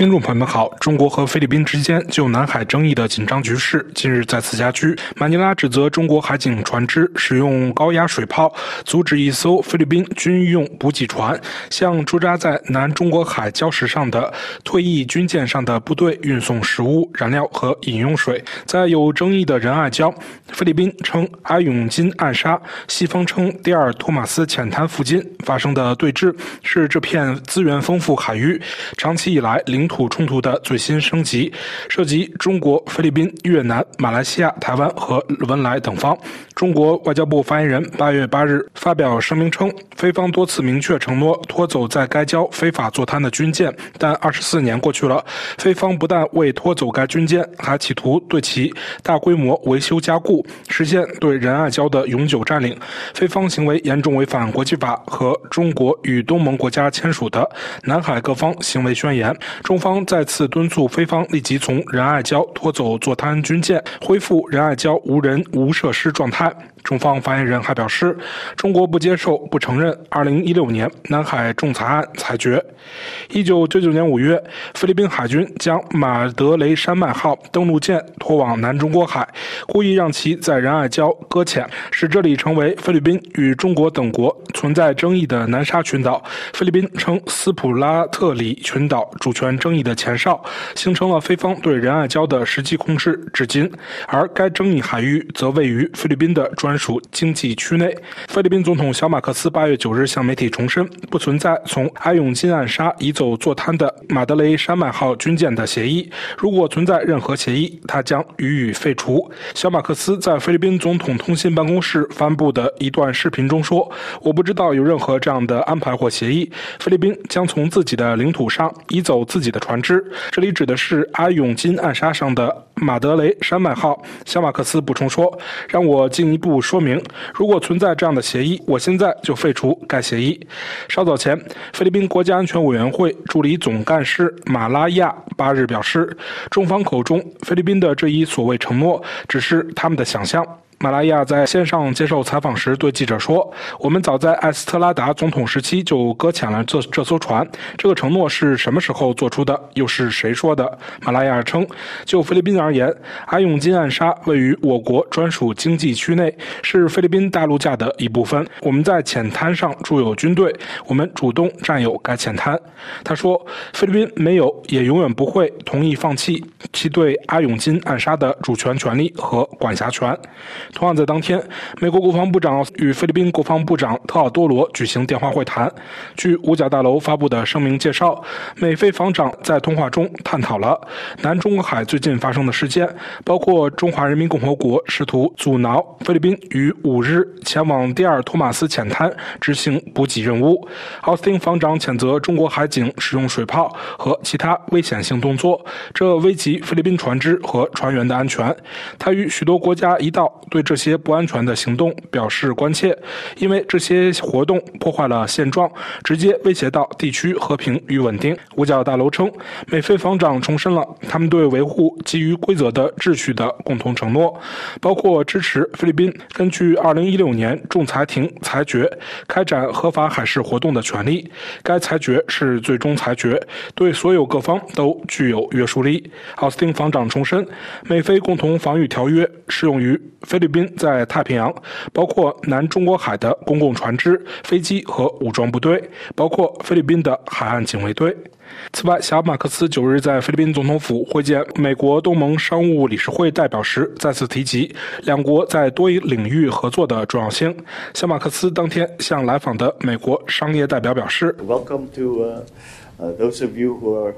听众朋友们好，中国和菲律宾之间就南海争议的紧张局势近日再次加剧。马尼拉指责中国海警船只使用高压水炮阻止一艘菲律宾军用补给船向驻扎在南中国海礁石上的退役军舰上的部队运送食物、燃料和饮用水。在有争议的仁爱礁，菲律宾称阿永金暗杀，西方称第二托马斯浅滩附近发生的对峙是这片资源丰富海域长期以来。领土冲突的最新升级，涉及中国、菲律宾、越南、马来西亚、台湾和文莱等方。中国外交部发言人八月八日发表声明称，菲方多次明确承诺拖走在该礁非法坐滩的军舰，但二十四年过去了，菲方不但未拖走该军舰，还企图对其大规模维修加固，实现对仁爱礁的永久占领。菲方行为严重违反国际法和中国与东盟国家签署的南海各方行为宣言。中方再次敦促菲方立即从仁爱礁拖走座滩军舰，恢复仁爱礁无人无设施状态。中方发言人还表示，中国不接受、不承认2016年南海仲裁案裁决。1999年5月，菲律宾海军将马德雷山脉号登陆舰拖往南中国海，故意让其在仁爱礁搁浅，使这里成为菲律宾与中国等国存在争议的南沙群岛。菲律宾称斯普拉特里群岛主权争议的前哨，形成了菲方对仁爱礁的实际控制至今，而该争议海域则位于菲律宾的专。专属经济区内，菲律宾总统小马克思八月九日向媒体重申，不存在从阿永金暗杀移走坐滩的马德雷山脉号军舰的协议。如果存在任何协议，他将予以废除。小马克思在菲律宾总统通信办公室发布的一段视频中说：“我不知道有任何这样的安排或协议。菲律宾将从自己的领土上移走自己的船只，这里指的是阿永金暗杀上的马德雷山脉号。”小马克思补充说：“让我进一步。”说明，如果存在这样的协议，我现在就废除该协议。稍早前，菲律宾国家安全委员会助理总干事马拉亚八日表示，中方口中菲律宾的这一所谓承诺，只是他们的想象。马拉亚在线上接受采访时对记者说：“我们早在埃斯特拉达总统时期就搁浅了这这艘船。这个承诺是什么时候做出的？又是谁说的？”马拉亚称：“就菲律宾而言，阿永金暗杀位于我国专属经济区内，是菲律宾大陆架的一部分。我们在浅滩上驻有军队，我们主动占有该浅滩。”他说：“菲律宾没有，也永远不会同意放弃其对阿永金暗杀的主权权利和管辖权。”同样在当天，美国国防部长与菲律宾国防部长特奥多罗举行电话会谈。据五角大楼发布的声明介绍，美菲防长在通话中探讨了南中国海最近发生的事件，包括中华人民共和国试图阻挠菲律宾于五日前往第二托马斯浅滩执行补给任务。奥斯汀防长谴责中国海警使用水炮和其他危险性动作，这危及菲律宾船只和船员的安全。他与许多国家一道对。对这些不安全的行动表示关切，因为这些活动破坏了现状，直接威胁到地区和平与稳定。五角大楼称，美菲防长重申了他们对维护基于规则的秩序的共同承诺，包括支持菲律宾根据2016年仲裁庭裁决开展合法海事活动的权利。该裁决是最终裁决，对所有各方都具有约束力。奥斯汀防长重申，美菲共同防御条约适用于菲律宾。宾在太平洋，包括南中国海的公共船只、飞机和武装部队，包括菲律宾的海岸警卫队。此外，小马克思九日在菲律宾总统府会见美国东盟商务理事会代表时，再次提及两国在多领域合作的重要性。小马克思当天向来访的美国商业代表表示：“Welcome to those of you who are.”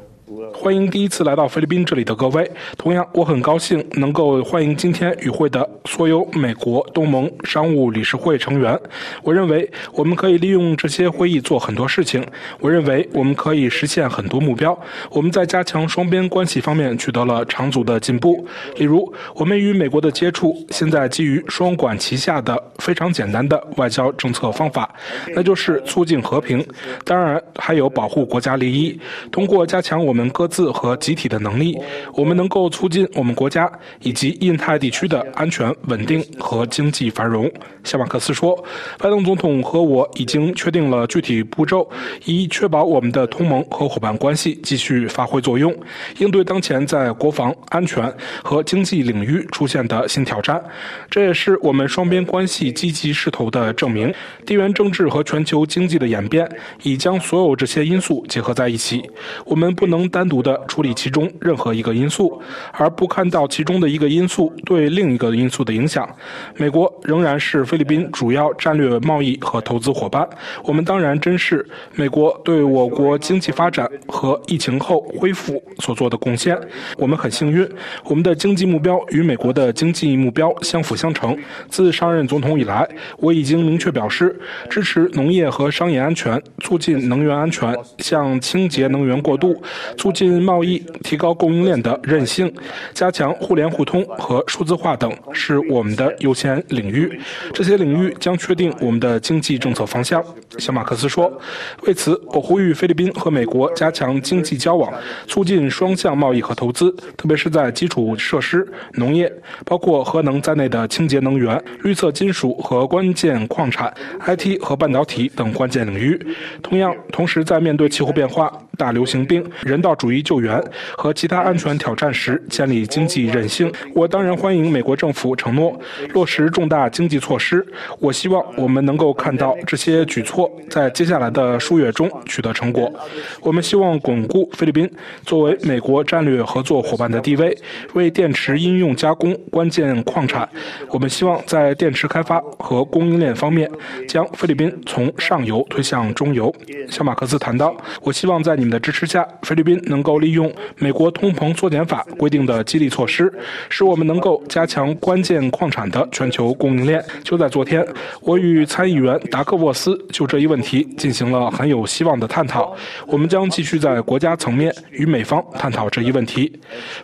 欢迎第一次来到菲律宾这里的各位。同样，我很高兴能够欢迎今天与会的所有美国东盟商务理事会成员。我认为我们可以利用这些会议做很多事情。我认为我们可以实现很多目标。我们在加强双边关系方面取得了长足的进步。例如，我们与美国的接触现在基于双管齐下的非常简单的外交政策方法，那就是促进和平，当然还有保护国家利益。通过加强我们。各自和集体的能力，我们能够促进我们国家以及印太地区的安全、稳定和经济繁荣。夏马克思说：“拜登总统和我已经确定了具体步骤，以确保我们的同盟和伙伴关系继续发挥作用，应对当前在国防安全和经济领域出现的新挑战。这也是我们双边关系积极势头的证明。地缘政治和全球经济的演变已将所有这些因素结合在一起，我们不能单独的处理其中任何一个因素，而不看到其中的一个因素对另一个因素的影响。美国仍然是菲律宾主要战略贸易和投资伙伴，我们当然珍视美国对我国经济发展和疫情后恢复所做的贡献。我们很幸运，我们的经济目标与美国的经济目标相辅相成。自上任总统以来，我已经明确表示支持农业和商业安全，促进能源安全，向清洁能源过渡，促进贸易，提高供应链的韧性，加强互联互通和数字化等，是我们的优先领域。这些领域将确定我们的经济政策方向。小马克思说：“为此，我呼吁菲律宾和美国加强经济交往，促进双向贸易和投资，特别是在基础设施、农业，包括核能在内的清洁能源、绿色金属和关键矿产、IT 和半导体等关键领域。同样，同时在面对气候变化、大流行病、人道主义救援和其他安全挑战时，建立经济韧性。我当然欢迎美国政府承诺落实重大经济措施。我希望我们能够看到这些举措在接下来的数月中取得成果。我们希望巩固菲律宾作为美国战略合作伙伴的地位，为电池应用加工关键矿产。我们希望在电池开发和供应链方面，将菲律宾从上游推向中游。小马克思谈到：“我希望在你们的支持下，菲律宾能够利用美国通膨缩减法规定的激励措施，使我们能够加强关键矿产的全球供应链。”就在昨天，我与参议员达克沃斯就这一问题进行了很有希望的探讨。我们将继续在国家层面与美方探讨这一问题。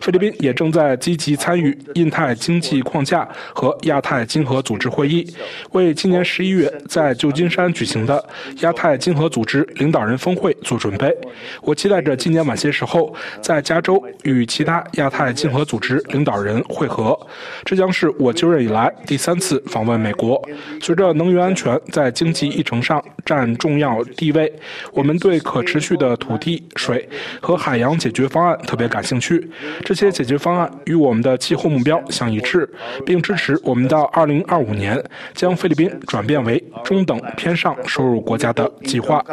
菲律宾也正在积极参与印太经济框架和亚太经合组织会议，为今年十一月在旧金山举行的亚太经合组织领导人峰会做准备。我期待着今年晚些时候在加州与其他亚太经合组织领导人会合。这将是我就任以来第三次访问美国。随着能源安全在经济议程上占重要地位，我们对可持续的土地、水和海洋解决方案特别感兴趣。这些解决方案与我们的气候目标相一致，并支持我们到2025年将菲律宾转变为中等偏上收入国家的计划。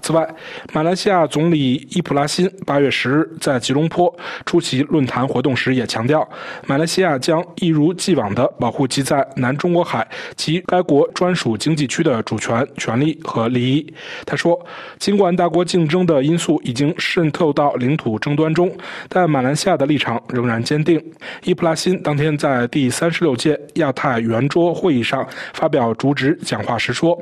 此外，马来西亚总理伊普拉辛八月十日在吉隆坡出席论坛活动时也强调，马来西亚将一如既往地保护其在南中国海及该国专属经济区的主权、权利和利益。他说，尽管大国竞争的因素已经渗透到领土争端中，但马来西亚的立场仍然坚定。伊普拉辛当天在第三十六届亚太圆桌会议上发表主旨讲话时说。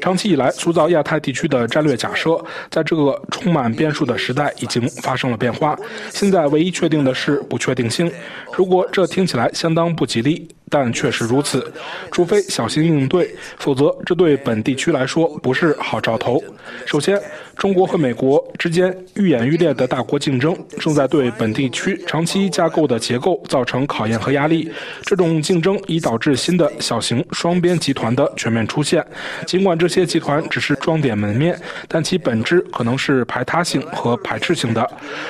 长期以来，塑造亚太地区的战略假设，在这个充满变数的时代已经发生了变化。现在唯一确定的是不确定性。如果这听起来相当不吉利。但确实如此，除非小心应对，否则这对本地区来说不是好兆头。首先，中国和美国之间愈演愈烈的大国竞争，正在对本地区长期架构的结构造成考验和压力。这种竞争已导致新的小型双边集团的全面出现。尽管这些集团只是装点门面，但其本质可能是排他性和排斥性的。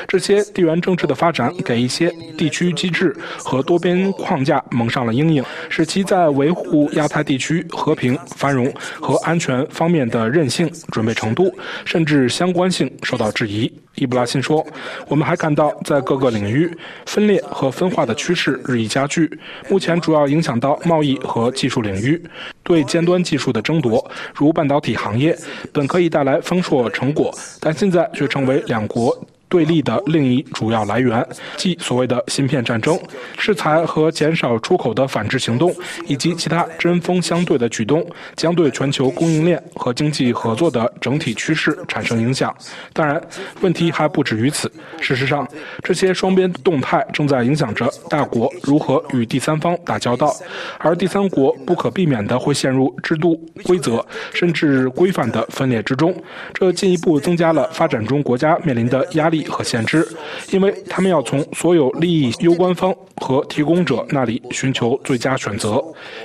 这些地缘政治的发展，给一些地区机制和多边框架蒙上了阴影。使其在维护亚太地区和平、繁荣和安全方面的韧性、准备程度，甚至是相关性受到质疑。伊布拉辛说：“我们还看到，在各个领域，分裂和分化的趋势日益加剧。目前主要影响到贸易和技术领域，对尖端技术的争夺，如半导体行业，本可以带来丰硕成果，但现在却成为两国。”对立的另一主要来源，即所谓的芯片战争、制裁和减少出口的反制行动，以及其他针锋相对的举动，将对全球供应链和经济合作的整体趋势产生影响。当然，问题还不止于此。事实上，这些双边动态正在影响着大国如何与第三方打交道，而第三国不可避免地会陷入制度、规则甚至规范的分裂之中。这进一步增加了发展中国家面临的压力和限制，因为他们要从所有利益攸关方和提供者那里寻求最佳选择。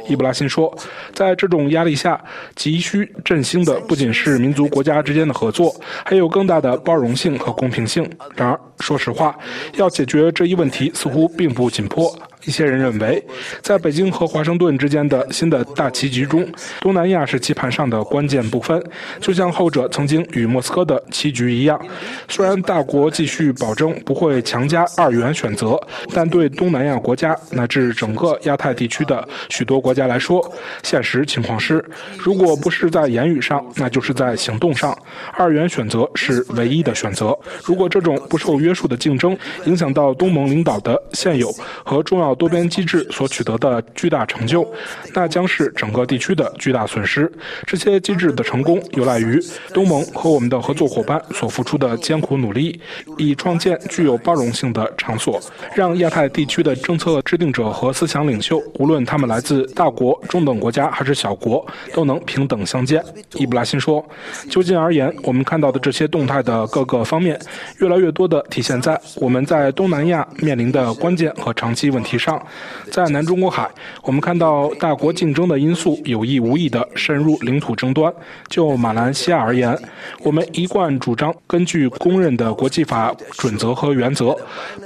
伊布拉辛说，在这种压力下，急需振兴的不仅是民族国家之间的合作，还有更大的包容性和公平性。然而，说实话，要解决这一问题似乎并不紧迫。一些人认为，在北京和华盛顿之间的新的大棋局中，东南亚是棋盘上的关键部分，就像后者曾经与莫斯科的棋局一样。虽然大国继续保证不会强加二元选择，但对东南亚国家乃至整个亚太地区的许多国家来说，现实情况是，如果不是在言语上，那就是在行动上，二元选择是唯一的选择。如果这种不受约束的竞争影响到东盟领导的现有和重要。多边机制所取得的巨大成就，那将是整个地区的巨大损失。这些机制的成功有赖于东盟和我们的合作伙伴所付出的艰苦努力，以创建具有包容性的场所，让亚太地区的政策制定者和思想领袖，无论他们来自大国、中等国家还是小国，都能平等相见。伊布拉辛说：“就近而言，我们看到的这些动态的各个方面，越来越多地体现在我们在东南亚面临的关键和长期问题。”上，在南中国海，我们看到大国竞争的因素有意无意地深入领土争端。就马来西亚而言，我们一贯主张根据公认的国际法准则和原则，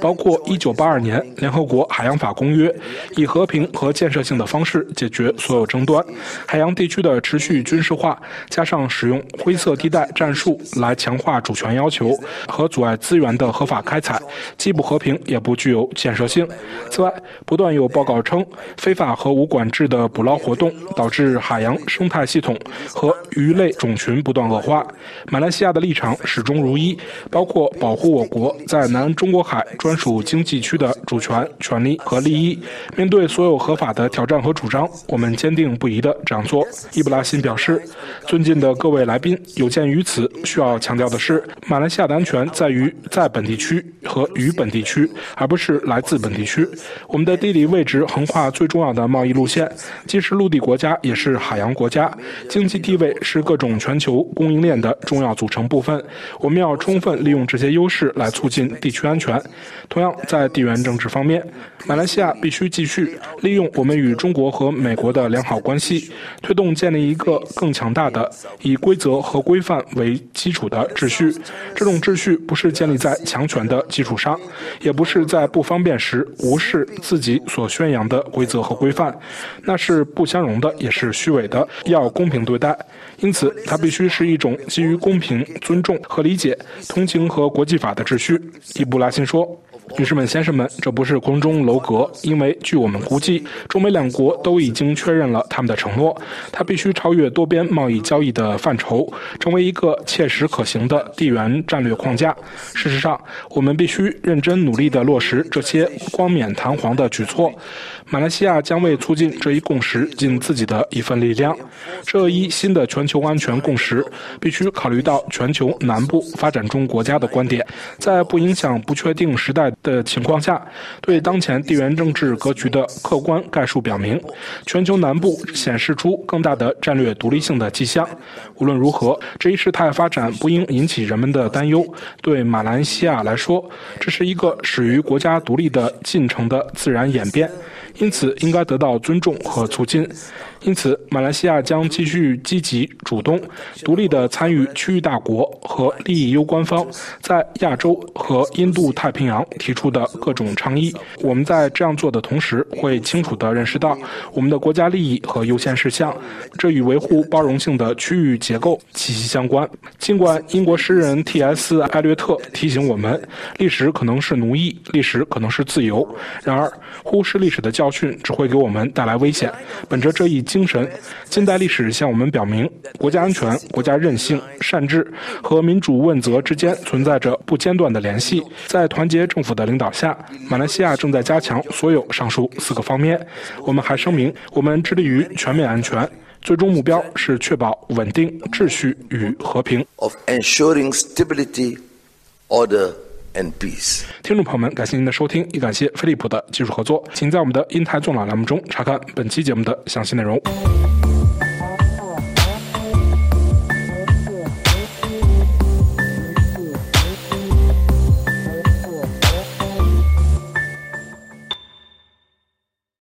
包括1982年联合国海洋法公约，以和平和建设性的方式解决所有争端。海洋地区的持续军事化，加上使用灰色地带战术来强化主权要求和阻碍资源的合法开采，既不和平也不具有建设性。此外，不断有报告称，非法和无管制的捕捞活动导致海洋生态系统和鱼类种群不断恶化。马来西亚的立场始终如一，包括保护我国在南中国海专属经济区的主权、权利和利益。面对所有合法的挑战和主张，我们坚定不移地这样做。伊布拉辛表示：“尊敬的各位来宾，有鉴于此，需要强调的是，马来西亚的安全在于在本地区和与本地区，而不是来自本地区。”我们的地理位置横跨最重要的贸易路线，既是陆地国家，也是海洋国家。经济地位是各种全球供应链的重要组成部分。我们要充分利用这些优势来促进地区安全。同样，在地缘政治方面，马来西亚必须继续利用我们与中国和美国的良好关系，推动建立一个更强大的以规则和规范为基础的秩序。这种秩序不是建立在强权的基上，也不是在不方便时。无视自己所宣扬的规则和规范，那是不相容的，也是虚伪的。要公平对待，因此它必须是一种基于公平、尊重和理解、同情和国际法的秩序。伊布拉辛说。女士们、先生们，这不是空中楼阁，因为据我们估计，中美两国都已经确认了他们的承诺。它必须超越多边贸易交易的范畴，成为一个切实可行的地缘战略框架。事实上，我们必须认真努力地落实这些冠冕堂皇的举措。马来西亚将为促进这一共识尽自己的一份力量。这一新的全球安全共识必须考虑到全球南部发展中国家的观点，在不影响不确定时代的情况下，对当前地缘政治格局的客观概述表明，全球南部显示出更大的战略独立性的迹象。无论如何，这一事态发展不应引起人们的担忧。对马来西亚来说，这是一个始于国家独立的进程的自然演变。因此，应该得到尊重和促进。因此，马来西亚将继续积极、主动、独立地参与区域大国和利益攸关方在亚洲和印度太平洋提出的各种倡议。我们在这样做的同时，会清楚地认识到我们的国家利益和优先事项，这与维护包容性的区域结构息息相关。尽管英国诗人 T.S. 艾略特提醒我们，历史可能是奴役，历史可能是自由，然而忽视历史的教训只会给我们带来危险。本着这一精神，近代历史向我们表明，国家安全、国家韧性、善治和民主问责之间存在着不间断的联系。在团结政府的领导下，马来西亚正在加强所有上述四个方面。我们还声明，我们致力于全面安全，最终目标是确保稳定、秩序与和平。of ensuring stability, order, and peace. 听众朋友们，感谢您的收听，也感谢飞利浦的技术合作。请在我们的“英台纵览”栏目中查看本期节目的详细内容。